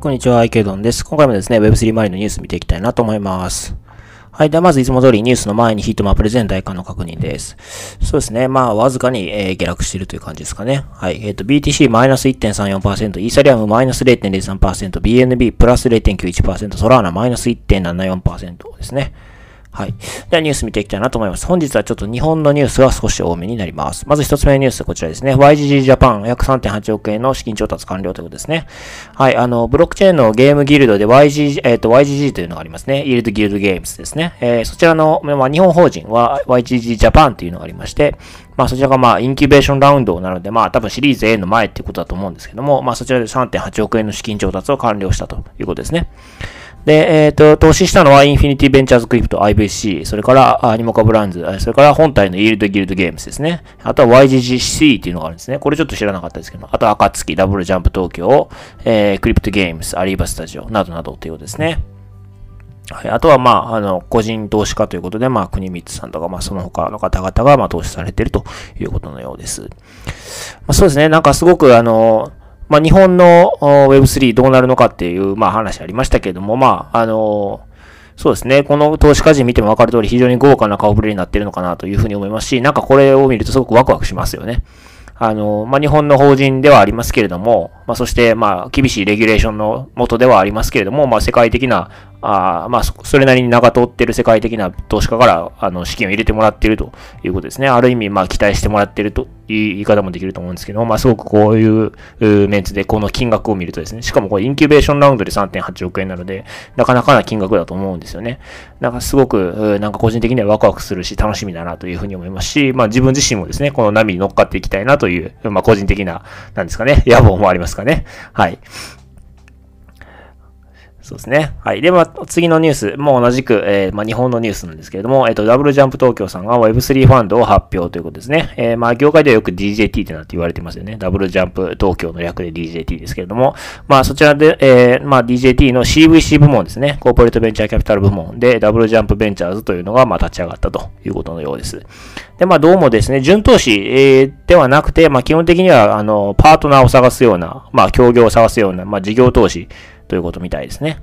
こんにちは、アイケドンです。今回もですね、Web3 周りのニュース見ていきたいなと思います。はい。では、まずいつも通りニュースの前にヒートマップレゼン大化の確認です。そうですね。まあ、わずかに、えー、下落しているという感じですかね。はい。えっ、ー、と、BTC マイナス1.34%、イーサリアムマイナス0.03%、BNB プラス0.91%、ソラーナマイナス1.74%ですね。はい。ではニュース見ていきたいなと思います。本日はちょっと日本のニュースが少し多めになります。まず一つ目のニュースこちらですね。YGG ジャパン約3.8億円の資金調達完了ということですね。はい。あの、ブロックチェーンのゲームギルドで YG、えっ、ー、と、YGG というのがありますね。 Yield Guild Games ですね。えー、そちらの、まあ、日本法人は YGG ジャパンというのがありまして、まあそちらがまあインキュベーションラウンドなのでまあ多分シリーズ A の前っていうことだと思うんですけども、まあそちらで3.8億円の資金調達を完了したということですね。で、えっ、ー、と、投資したのはインフィニティベンチャーズクリプト IVC、それから Animoca Brands、それから本体の Yield Guild Games ですね。あとは YGG SEA っていうのがあるんですね。これちょっと知らなかったですけど、あとは暁、ダブルジャンプ東京、えー、クリプトゲームズ、アリーバスタジオなどなどということですね。はい。あとは、まあ、あの、個人投資家ということで、まあ、国光さんとか、まあ、その他の方々が、まあ、投資されているということのようです。まあ、そうですね。なんかすごく、あの、まあ、日本の Web3 どうなるのかっていう、まあ、話ありましたけれども、まあ、あのそうですね。この投資家人見ても分かる通り非常に豪華な顔ぶれになってるのかなというふうに思いますし、なんかこれを見るとすごくワクワクしますよね。あの、まあ、日本の法人ではありますけれども、まあ、そして、ま、厳しいレギュレーションのもとではありますけれども、まあ、世界的なあまあ、それなりに長通ってる世界的な投資家から、あの、資金を入れてもらっているということですね。ある意味、まあ、期待してもらってるという言い方もできると思うんですけど、まあ、すごくこういうメンツでこの金額を見るとですね、しかもこれインキュベーションラウンドで3.8億円なので、なかなかな金額だと思うんですよね。なんかすごく、なんか個人的にはワクワクするし、楽しみだなというふうに思いますし、まあ、自分自身もですね、この波に乗っかっていきたいなという、まあ、個人的な、なんですかね、野望もありますかね。はい。そうですね。はい。で、まあ、次のニュースもう同じく、えー、まあ、日本のニュースなんですけれども、えっ、ー、と、ダブルジャンプ東京さんが Web3 ファンドを発表ということですね。えー、まあ、業界ではよく DJT ってなって言われてますよね。ダブルジャンプ東京の略で DJT ですけれども、まあ、そちらで、えー、まあ、DJT の CVC 部門ですね。コーポレートベンチャーキャピタル部門で、ダブルジャンプベンチャーズというのが、まあ、立ち上がったということのようです。で、まあ、どうもですね、順投資、えー、ではなくて、まあ、基本的には、あの、パートナーを探すような、まあ、協業を探すような、まあ、事業投資ということみたいですね。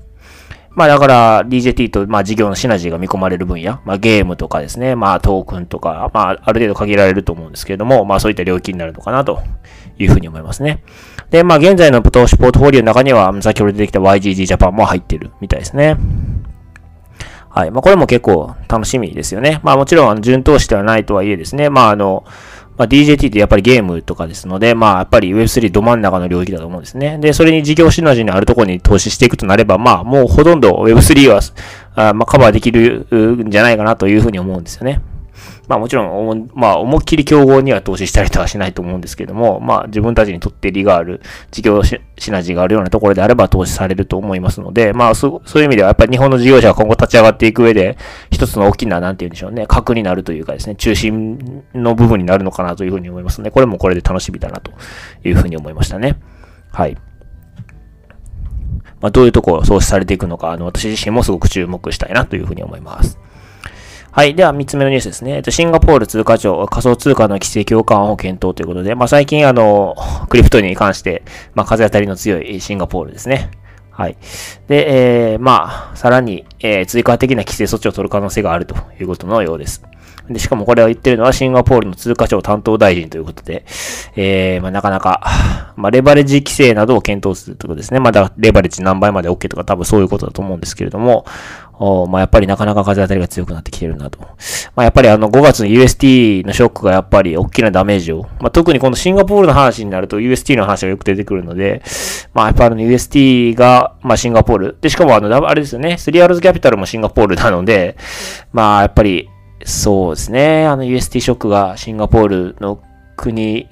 まあだから DJT とまあ事業のシナジーが見込まれる分野、まあゲームとかですね、まあトークンとか、まあある程度限られると思うんですけれども、まあそういった領域になるのかなというふうに思いますね。で、まあ現在の投資ポートフォリオの中には先ほど出てきた YGG ジャパンも入ってるみたいですね。はい。まあこれも結構楽しみですよね。まあもちろんあの順投資ではないとはいえですね、まああの、まあ、DJT ってやっぱりゲームとかですので、まあ、やっぱり Web3 ど真ん中の領域だと思うんですね。で、それに事業シナジーのあるところに投資していくとなれば、まあ、もうほとんど Web3 は、あまあ、カバーできるんじゃないかなというふうに思うんですよね。まあもちろん、まあ思いっきり競合には投資したりとはしないと思うんですけども、まあ自分たちにとって利がある、事業シナジーがあるようなところであれば投資されると思いますので、まあそういう意味ではやっぱり日本の事業者が今後立ち上がっていく上で、一つの大きな、なんて言うんでしょうね、核になるというかですね、中心の部分になるのかなというふうに思いますので、これもこれで楽しみだなというふうに思いましたね。はい。まあ、どういうところを創出されていくのか、あの、私自身もすごく注目したいなというふうに思います。はい。では、三つ目のニュースですね。えっと、シンガポール通貨庁、仮想通貨の規制強化案を検討ということで、まあ、最近、あの、クリプトに関して、まあ、風当たりの強いシンガポールですね。はい。で、えー、まあ、さらに、えー、追加的な規制措置を取る可能性があるということのようです。で、しかもこれを言ってるのはシンガポールの通貨庁担当大臣ということで、えー、まあ、なかなか、まあ、レバレッジ規制などを検討するということですね。まだレバレッジ何倍まで OK とか多分そういうことだと思うんですけれども、おまあ、やっぱりなかなか風当たりが強くなってきてるなと。まあ、やっぱりあの5月の UST のショックがやっぱり大きなダメージを、まあ、特にこのシンガポールの話になると UST の話がよく出てくるので、まあ、やっぱあの UST が、まあ、シンガポール。で、しかもあの、あれですよね、スリアルズキャピタルもシンガポールなので、まあ、やっぱり、そうですね。あの UST ショックがシンガポールの国、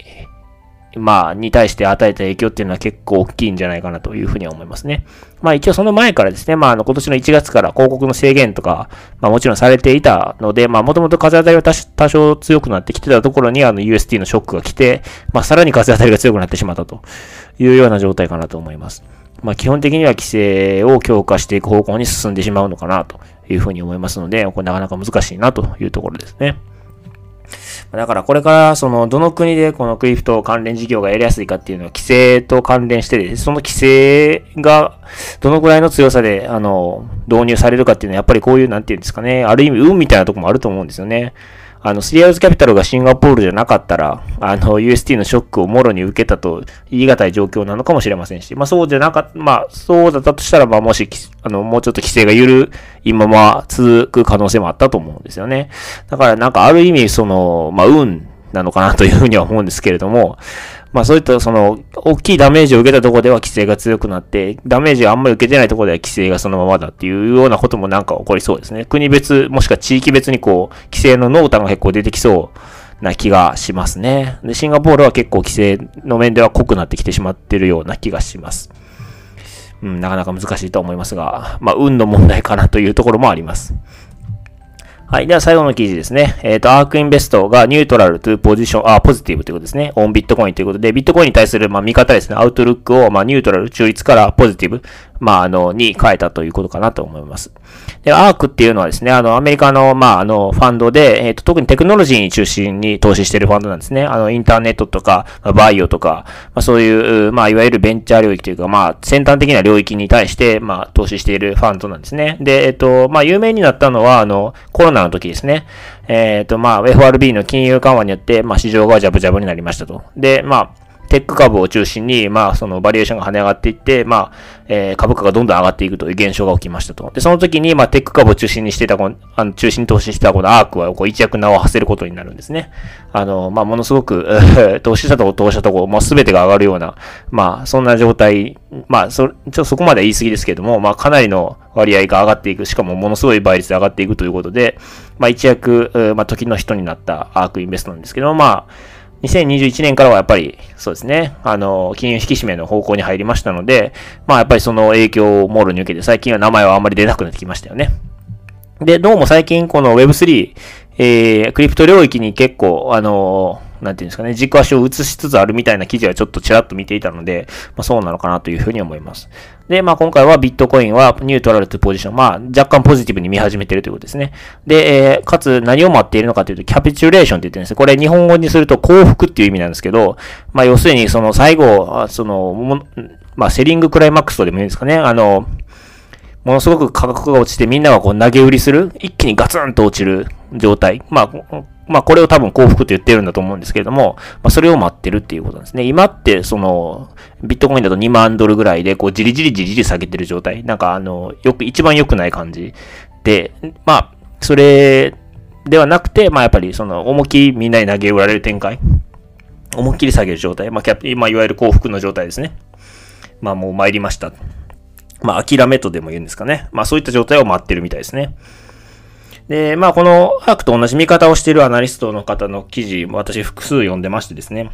まあ、に対して与えた影響っていうのは結構大きいんじゃないかなというふうには思いますね。まあ一応その前からですね、まああの今年の1月から広告の制限とか、まあもちろんされていたので、まあもともと風当たりは多少強くなってきてたところにあの UST のショックが来て、まあさらに風当たりが強くなってしまったというような状態かなと思います。まあ基本的には規制を強化していく方向に進んでしまうのかなというふうに思いますので、これなかなか難しいなというところですね。だからこれからそのどの国でこのクリプト関連事業がやりやすいかっていうのは規制と関連して、その規制がどのくらいの強さであの導入されるかっていうのはやっぱりこういうなんていうんですかね、ある意味運みたいなとこもあると思うんですよね。あの、スリアウズキャピタルがシンガポールじゃなかったら、あの、UST のショックをもろに受けたと言い難い状況なのかもしれませんし、まあそうじゃなかった、まあそうだったとしたら、まあもし、あの、もうちょっと規制が緩いまま続く可能性もあったと思うんですよね。だからなんかある意味、その、まあ運なのかなというふうには思うんですけれども、まあそういったその、大きいダメージを受けたとこでは規制が強くなって、ダメージがあんまり受けてないとこでは規制がそのままだっていうようなこともなんか起こりそうですね。国別、もしくは地域別にこう、規制の濃淡が結構出てきそうな気がしますね。で、シンガポールは結構規制の面では濃くなってきてしまってるような気がします。うん、なかなか難しいと思いますが、まあ運の問題かなというところもあります。はい。では最後の記事ですね。えっ、ー、と、アークインベストがニュートラルとポジション、あ、ポジティブということですね。オンビットコインということで、ビットコインに対する、まあ、見方ですね。アウトルックを、まあ、ニュートラル、中立からポジティブ、まあ、あの、に変えたということかなと思います。で、アークっていうのはですね、あの、アメリカの、まあ、あの、ファンドで、えっ、ー、と、特にテクノロジーに中心に投資しているファンドなんですね。あの、インターネットとか、バイオとか、まあ、そういう、まあ、いわゆるベンチャー領域というか、まあ、先端的な領域に対して、まあ、投資しているファンドなんですね。で、えっ、ー、と、まあ、有名になったのは、あの、コロナの時ですね。えっ、ー、と、まあ、FRB の金融緩和によって、まあ、市場がジャブジャブになりましたと。で、まあ、テック株を中心に、まあ、そのバリエーションが跳ね上がっていって、まあ、えー、株価がどんどん上がっていくという現象が起きましたと。で、その時に、まあ、テック株を中心にしてた、このあの、中心投資してたこのアークは、こう、一躍名を馳せることになるんですね。あの、まあ、ものすごく、投資したとこ、投資したとこ、もうすべてが上がるような、まあ、そんな状態、まあ、そ、ちょっとそこまでは言い過ぎですけども、まあ、かなりの割合が上がっていく、しかもものすごい倍率で上がっていくということで、まあ、一躍、まあ、時の人になったアークインベストなんですけど、まあ、2021年からはやっぱり、そうですね、あの、金融引き締めの方向に入りましたので、まあやっぱりその影響をモールに受けて、最近は名前はあんまり出なくなってきましたよね。で、どうも最近この Web3、えー、クリプト領域に結構、あのなんていうんですかね、軸足を移しつつあるみたいな記事はちょっとちらっと見ていたので、まあそうなのかなというふうに思います。で、まあ今回はビットコインはニュートラルというポジション、まあ若干ポジティブに見始めてるということですね。で、えー、かつ何を待っているのかというと、キャピチュレーションって言ってるんですこれ日本語にすると幸福っていう意味なんですけど、まあ要するにその最後、その、まあセリングクライマックスとでもいいんですかね、あの、ものすごく価格が落ちてみんながこう投げ売りする、一気にガツンと落ちる状態。まあ、まあこれを多分幸福と言ってるんだと思うんですけれども、まあそれを待ってるっていうことなんですね。今ってその、ビットコインだと2万ドルぐらいで、こうじりじりじりじり下げてる状態。なんかあの、よく、一番良くない感じで、まあ、それではなくて、まあやっぱりその、思いっきみんなに投げ売られる展開。思いっきり下げる状態。まあキャッ、まあいわゆる幸福の状態ですね。まあもう参りました。まあ諦めとでも言うんですかね。まあそういった状態を待ってるみたいですね。で、まあ、このアークと同じ見方をしているアナリストの方の記事、私複数読んでましてですね。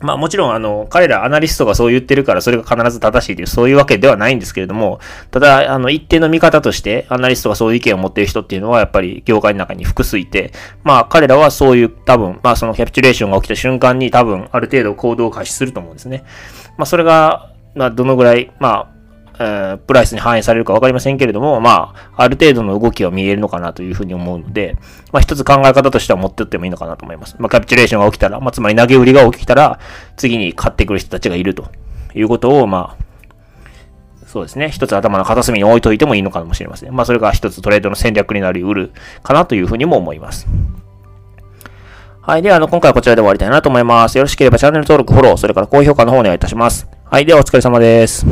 まあもちろんあの、彼らアナリストがそう言ってるからそれが必ず正しいというそういうわけではないんですけれども、ただあの一定の見方としてアナリストがそういう意見を持っている人っていうのはやっぱり業界の中に複数いて、まあ彼らはそういう多分、まあそのキャピチュレーションが起きた瞬間に多分ある程度行動を開始すると思うんですね。まあそれが、まあどのぐらい、まあえ、プライスに反映されるかわかりませんけれども、まあ、ある程度の動きは見えるのかなというふうに思うので、まあ一つ考え方としては持ってってもいいのかなと思います。まあ、キャピチュレーションが起きたら、まあつまり投げ売りが起きたら、次に買ってくる人たちがいるということを、まあ、そうですね。一つ頭の片隅に置いといてもいいのかもしれません。まあそれが一つトレードの戦略になり得るかなというふうにも思います。はい。では、あの、今回はこちらで終わりたいなと思います。よろしければチャンネル登録、フォロー、それから高評価の方お願いいたします。はい。では、お疲れ様です。